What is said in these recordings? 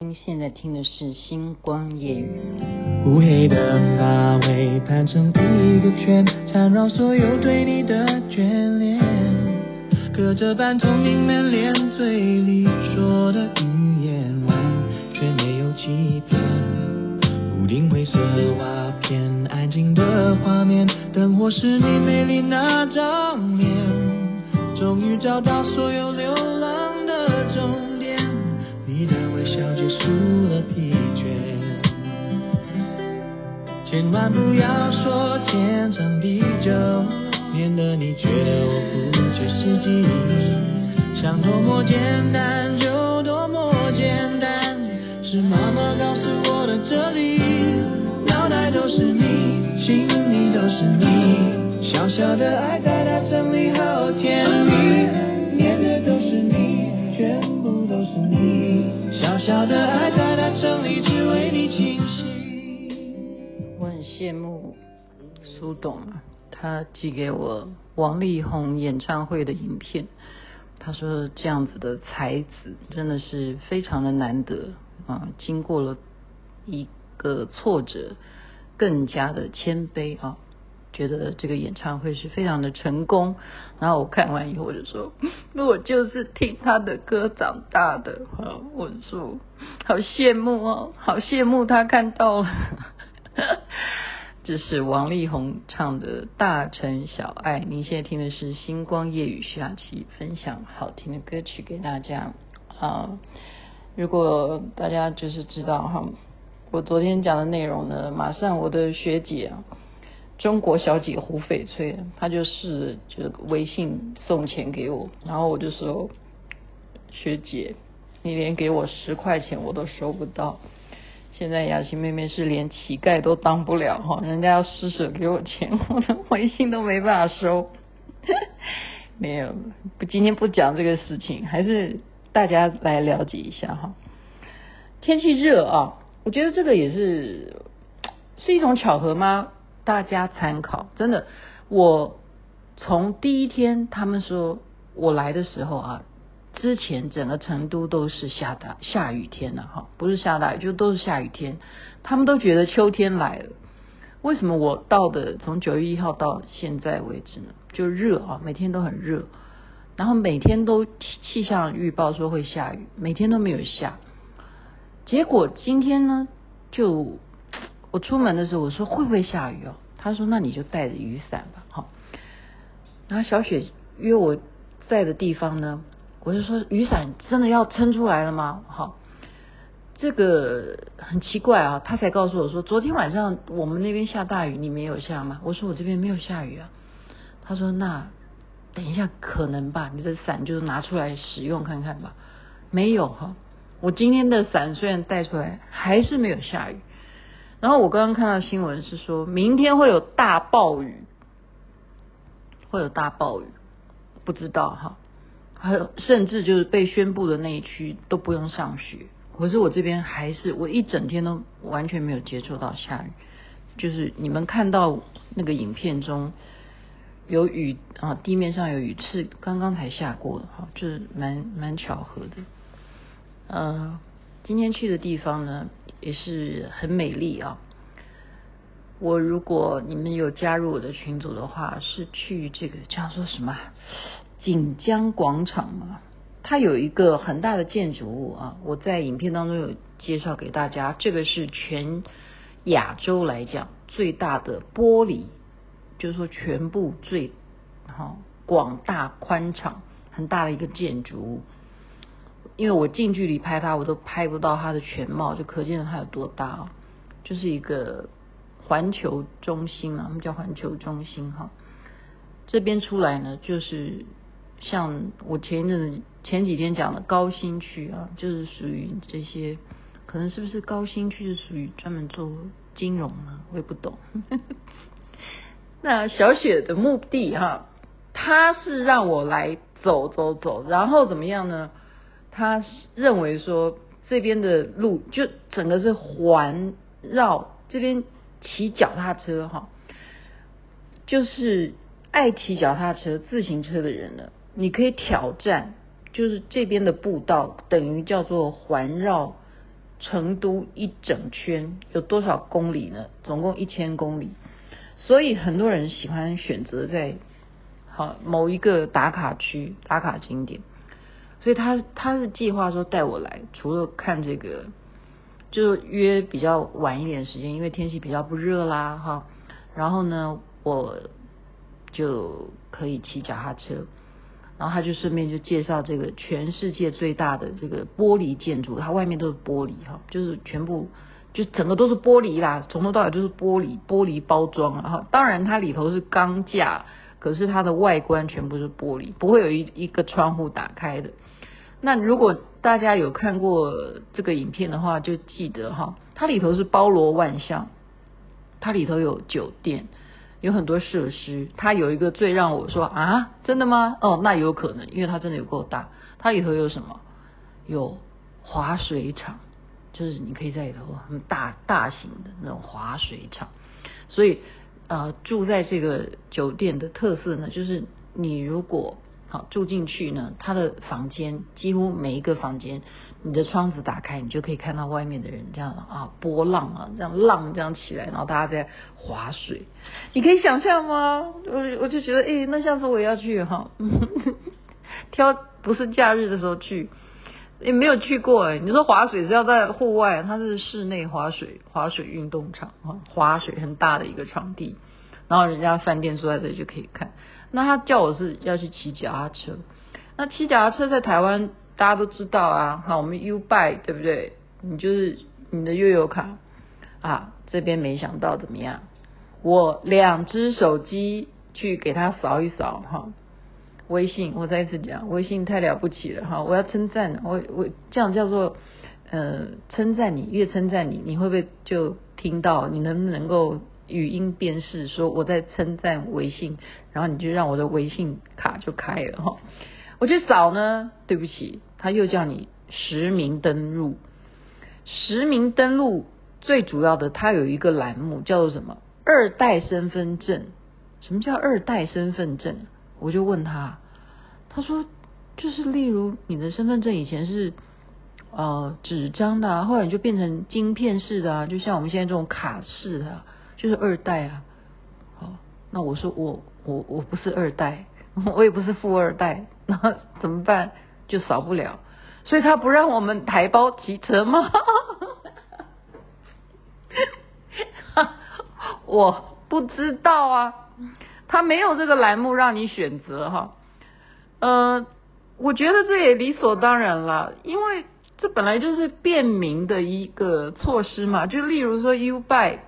您现在听的是《星光夜语》。乌黑的发尾盘成一个圈，缠绕所有对你的眷恋。隔着半透明门帘，嘴里说的语言完全没有欺骗。屋顶灰色瓦片，安静的画面，灯火是你美丽那张脸。终于找到所有流浪，笑结束了疲倦。千万不要说天长地久，免得你觉得我不切实际。想多么简单就多么简单，是妈妈告诉我的哲理。脑袋都是你，心里都是你，小小的爱在羡慕苏董啊，他寄给我王力宏演唱会的影片，他说这样子的才子真的是非常的难得啊，经过了一个挫折，更加的谦卑啊。觉得这个演唱会是非常的成功，然后我看完以后我就说，我就是听他的歌长大的，我说好羡慕哦，好羡慕他看到了。这是王力宏唱的《大城小爱》，您现在听的是星光夜雨徐雅琪分享好听的歌曲给大家啊。如果大家就是知道哈，我昨天讲的内容呢，马上我的学姐。中国小姐胡翡翠，她就是就微信送钱给我，然后我就说，学姐，你连给我十块钱我都收不到，现在雅琪妹妹是连乞丐都当不了哈，人家要施舍给我钱，我的微信都没办法收。没有，不，今天不讲这个事情，还是大家来了解一下哈。天气热啊，我觉得这个也是是一种巧合吗？大家参考，真的，我从第一天他们说我来的时候啊，之前整个成都都是下大下雨天了哈，不是下大雨就都是下雨天，他们都觉得秋天来了。为什么我到的从九月一号到现在为止呢？就热啊，每天都很热，然后每天都气象预报说会下雨，每天都没有下，结果今天呢就。我出门的时候，我说会不会下雨哦？他说那你就带着雨伞吧，好。然后小雪约我在的地方呢，我就说雨伞真的要撑出来了吗？好，这个很奇怪啊。他才告诉我说，昨天晚上我们那边下大雨，你没有下吗？我说我这边没有下雨啊。他说那等一下可能吧，你的伞就拿出来使用看看吧。没有哈，我今天的伞虽然带出来，还是没有下雨。然后我刚刚看到新闻是说，明天会有大暴雨，会有大暴雨，不知道哈，还有甚至就是被宣布的那一区都不用上学。可是我这边还是我一整天都完全没有接触到下雨，就是你们看到那个影片中有雨啊，地面上有雨是刚刚才下过的哈，就是蛮蛮巧合的，呃。今天去的地方呢，也是很美丽啊。我如果你们有加入我的群组的话，是去这个叫做什么锦江广场嘛？它有一个很大的建筑物啊。我在影片当中有介绍给大家，这个是全亚洲来讲最大的玻璃，就是说全部最好广大宽敞很大的一个建筑物。因为我近距离拍它，我都拍不到它的全貌，就可见它有多大哦。就是一个环球中心啊，我们叫环球中心哈。这边出来呢，就是像我前一阵子前几天讲的高新区啊，就是属于这些，可能是不是高新区是属于专门做金融呢？我也不懂。那小雪的目的哈，他是让我来走走走，然后怎么样呢？他认为说，这边的路就整个是环绕这边骑脚踏车哈，就是爱骑脚踏车、自行车的人呢，你可以挑战，就是这边的步道等于叫做环绕成都一整圈有多少公里呢？总共一千公里，所以很多人喜欢选择在好某一个打卡区打卡景点。所以他他是计划说带我来，除了看这个，就约比较晚一点时间，因为天气比较不热啦哈。然后呢，我就可以骑脚踏车。然后他就顺便就介绍这个全世界最大的这个玻璃建筑，它外面都是玻璃哈，就是全部就整个都是玻璃啦，从头到尾都是玻璃，玻璃包装啊哈。当然它里头是钢架，可是它的外观全部是玻璃，不会有一一个窗户打开的。那如果大家有看过这个影片的话，就记得哈，它里头是包罗万象，它里头有酒店。有很多设施，它有一个最让我说啊，真的吗？哦，那有可能，因为它真的有够大。它里头有什么？有滑水场，就是你可以在里头很大大型的那种滑水场。所以呃，住在这个酒店的特色呢，就是你如果好住进去呢，他的房间几乎每一个房间。你的窗子打开，你就可以看到外面的人这样啊，波浪啊，这样浪这样起来，然后大家在划水，你可以想象吗？我我就觉得，哎、那下次我也要去哈，挑不是假日的时候去，也没有去过哎。你说划水是要在户外，它是室内划水，划水运动场啊，划水很大的一个场地，然后人家饭店住在这里就可以看。那他叫我是要去骑脚踏车，那骑脚踏车在台湾。大家都知道啊，好，我们 U Bike 对不对？你就是你的悠游卡啊，这边没想到怎么样？我两只手机去给他扫一扫哈，微信，我再一次讲，微信太了不起了哈，我要称赞我我这样叫做呃称赞你，越称赞你，你会不会就听到？你能不能够语音辨识说我在称赞微信，然后你就让我的微信卡就开了哈。我去扫呢，对不起。他又叫你实名登录，实名登录最主要的，它有一个栏目叫做什么？二代身份证。什么叫二代身份证？我就问他，他说就是例如你的身份证以前是呃纸张的啊，后来你就变成晶片式的啊，就像我们现在这种卡式的，就是二代啊。好，那我说我我我不是二代，我也不是富二代，那怎么办？就少不了，所以他不让我们台胞骑车吗？我不知道啊，他没有这个栏目让你选择哈。呃，我觉得这也理所当然了，因为这本来就是便民的一个措施嘛。就例如说 UBI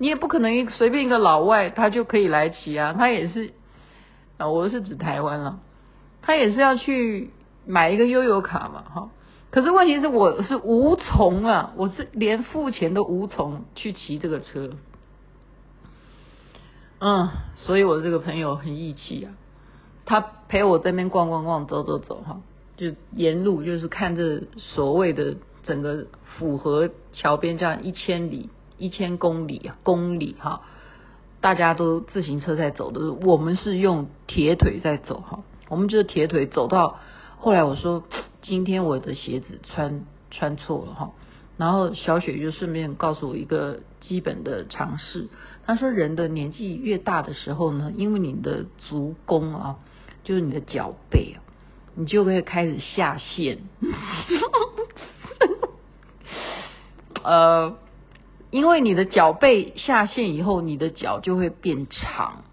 你也不可能一随便一个老外他就可以来骑啊，他也是啊，我是指台湾了，他也是要去。买一个悠游卡嘛，哈，可是问题是我是无从啊，我是连付钱都无从去骑这个车，嗯，所以我这个朋友很义气啊，他陪我在那边逛逛逛，走走走，哈，就沿路就是看这所谓的整个府河桥边这样一千里、一千公里，公里哈，大家都自行车在走的，我们是用铁腿在走哈，我们就是铁腿走到。后来我说，今天我的鞋子穿穿错了哈，然后小雪就顺便告诉我一个基本的常识，她说人的年纪越大的时候呢，因为你的足弓啊，就是你的脚背啊，你就会开始下陷，呃，因为你的脚背下陷以后，你的脚就会变长，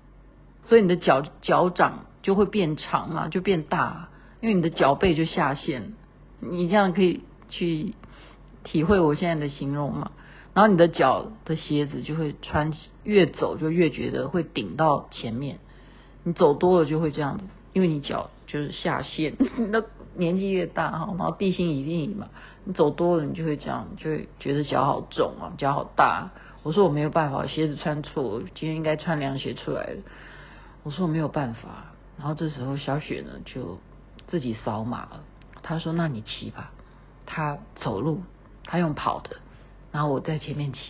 所以你的脚脚掌就会变长嘛，就变大。因为你的脚背就下陷，你这样可以去体会我现在的形容嘛。然后你的脚的鞋子就会穿，越走就越觉得会顶到前面。你走多了就会这样子，因为你脚就是下陷。那年纪越大哈，然后地心引力嘛，你走多了你就会这样，就会觉得脚好重啊，脚好大。我说我没有办法，鞋子穿错，今天应该穿凉鞋出来的。我说我没有办法。然后这时候小雪呢就。自己扫码了，他说：“那你骑吧。”他走路，他用跑的，然后我在前面骑。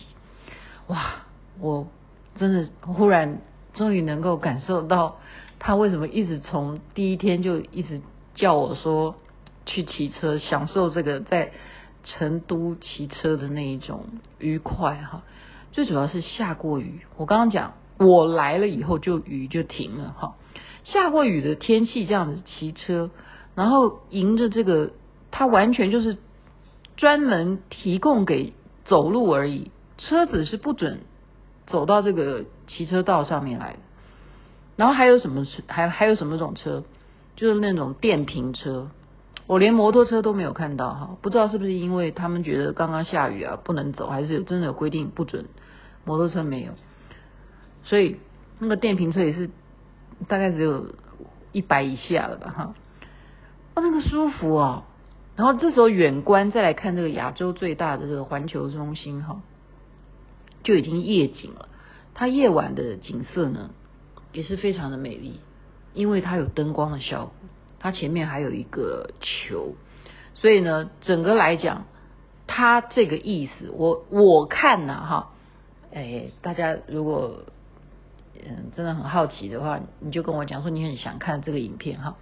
哇，我真的忽然终于能够感受到他为什么一直从第一天就一直叫我说去骑车，享受这个在成都骑车的那一种愉快哈。最主要是下过雨，我刚刚讲我来了以后就雨就停了哈。下过雨的天气这样子骑车，然后迎着这个，它完全就是专门提供给走路而已，车子是不准走到这个骑车道上面来的。然后还有什么车？还还有什么种车？就是那种电瓶车。我连摩托车都没有看到哈，不知道是不是因为他们觉得刚刚下雨啊不能走，还是真的有规定不准摩托车没有，所以那个电瓶车也是大概只有一百以下了吧哈，哦那个舒服哦，然后这时候远观再来看这个亚洲最大的这个环球中心哈，就已经夜景了，它夜晚的景色呢也是非常的美丽，因为它有灯光的效果。它前面还有一个球，所以呢，整个来讲，它这个意思，我我看呐哈，哎，大家如果嗯真的很好奇的话，你就跟我讲说你很想看这个影片哈。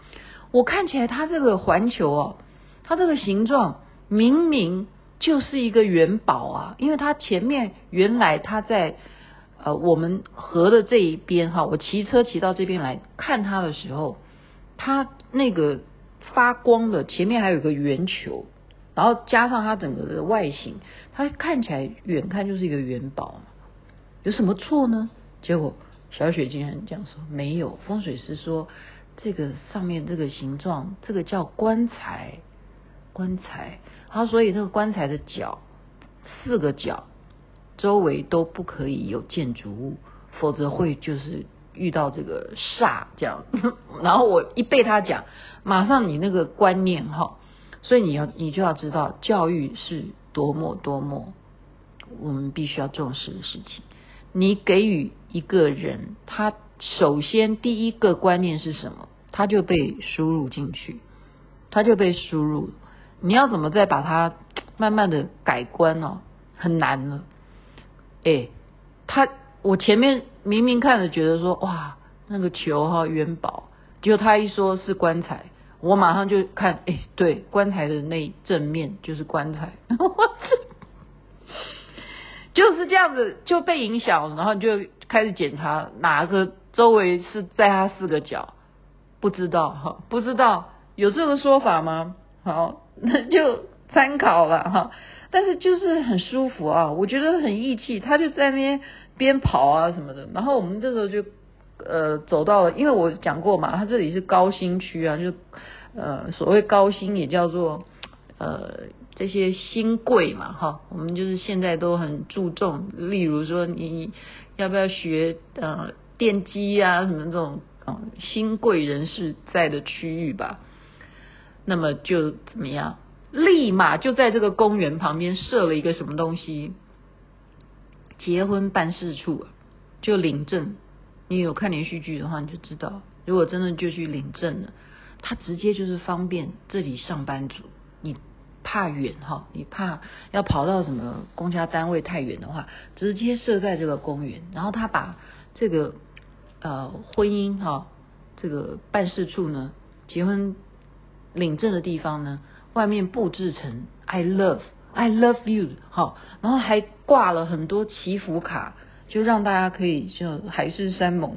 我看起来它这个环球哦，它这个形状明明就是一个元宝啊，因为它前面原来它在呃我们河的这一边哈，我骑车骑到这边来看它的时候。它那个发光的前面还有一个圆球，然后加上它整个的外形，它看起来远看就是一个元宝，有什么错呢？结果小雪竟然这样说，没有，风水师说这个上面这个形状，这个叫棺材，棺材。他所以那个棺材的角四个角周围都不可以有建筑物，否则会就是。遇到这个煞这样，然后我一被他讲，马上你那个观念哈，所以你要你就要知道教育是多么多么我们必须要重视的事情。你给予一个人，他首先第一个观念是什么？他就被输入进去，他就被输入，你要怎么再把它慢慢的改观哦？很难了，哎，他。我前面明明看着觉得说哇那个球哈元宝，结果他一说是棺材，我马上就看哎对棺材的那正面就是棺材，就是这样子就被影响了，然后就开始检查哪个周围是在它四个角，不知道哈不知道有这个说法吗？好那就参考了哈，但是就是很舒服啊，我觉得很义气，他就在那边。边跑啊什么的，然后我们这时候就呃走到了，因为我讲过嘛，它这里是高新区啊，就呃所谓高新也叫做呃这些新贵嘛哈，我们就是现在都很注重，例如说你要不要学呃电机啊什么这种啊、呃、新贵人士在的区域吧，那么就怎么样，立马就在这个公园旁边设了一个什么东西。结婚办事处就领证，你有看连续剧的话，你就知道，如果真的就去领证了，他直接就是方便这里上班族。你怕远哈，你怕要跑到什么公家单位太远的话，直接设在这个公园，然后他把这个呃婚姻哈这个办事处呢，结婚领证的地方呢，外面布置成 I love。I love you，好，然后还挂了很多祈福卡，就让大家可以就海誓山盟，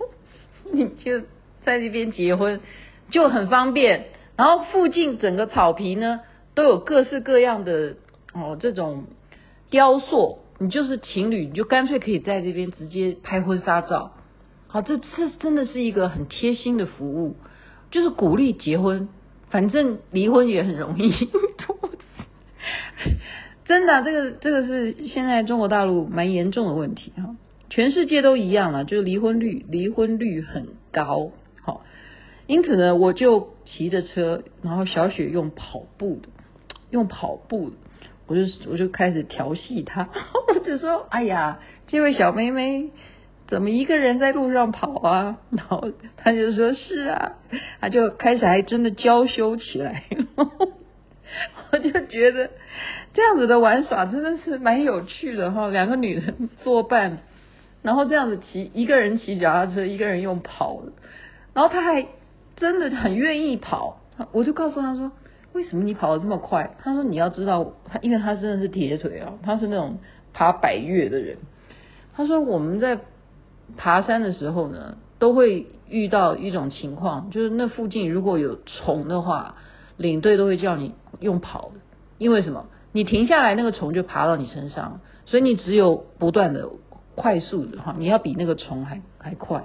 你就在这边结婚就很方便。然后附近整个草皮呢都有各式各样的哦这种雕塑，你就是情侣，你就干脆可以在这边直接拍婚纱照。好，这这真的是一个很贴心的服务，就是鼓励结婚，反正离婚也很容易。真的，这个这个是现在中国大陆蛮严重的问题哈，全世界都一样了，就是离婚率离婚率很高，好，因此呢，我就骑着车，然后小雪用跑步的，用跑步，我就我就开始调戏她，我就说，哎呀，这位小妹妹怎么一个人在路上跑啊？然后她就说是啊，她就开始还真的娇羞起来。我就觉得这样子的玩耍真的是蛮有趣的哈，两个女人作伴，然后这样子骑，一个人骑脚踏车，一个人用跑的，然后他还真的很愿意跑，我就告诉他说，为什么你跑得这么快？他说你要知道，他因为他真的是铁腿啊，他是那种爬百岳的人。他说我们在爬山的时候呢，都会遇到一种情况，就是那附近如果有虫的话，领队都会叫你用跑的，因为什么？你停下来，那个虫就爬到你身上，所以你只有不断的快速的哈，你要比那个虫还还快。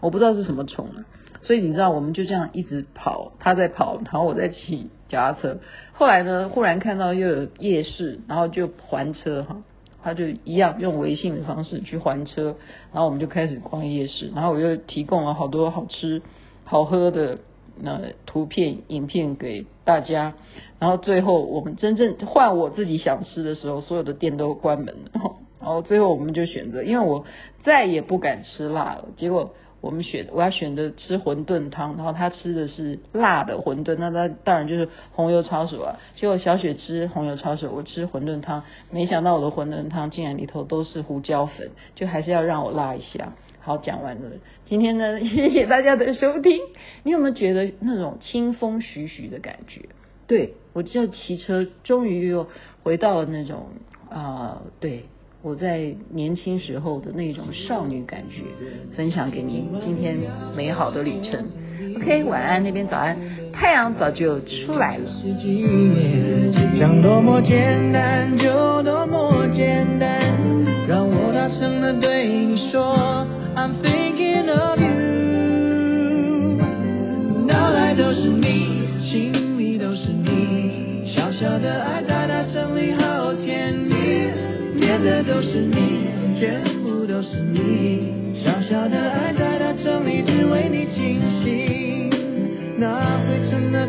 我不知道是什么虫啊。所以你知道，我们就这样一直跑，他在跑，然后我在骑脚踏车。后来呢，忽然看到又有夜市，然后就还车哈，他就一样用微信的方式去还车，然后我们就开始逛夜市，然后我又提供了好多好吃好喝的那图片影片给大家，然后最后我们真正换我自己想吃的时候，所有的店都关门了，然后最后我们就选择，因为我再也不敢吃辣了，结果。我们选我要选择吃馄饨汤，然后他吃的是辣的馄饨，那他当然就是红油抄手啊。结果小雪吃红油抄手，我吃馄饨汤，没想到我的馄饨汤竟然里头都是胡椒粉，就还是要让我辣一下。好，讲完了，今天呢，谢谢大家的收听。你有没有觉得那种清风徐徐的感觉？对，我这骑车终于又回到了那种啊、对。我在年轻时候的那种少女感觉，分享给您今天美好的旅程。OK，晚安，那边早安，太阳早就出来了。想多么简单就多么简单，让我大声的对你说小小的爱在大城里好甜蜜。念的都是你，全部都是你，小小的爱在大城里只为你倾心，那灰尘的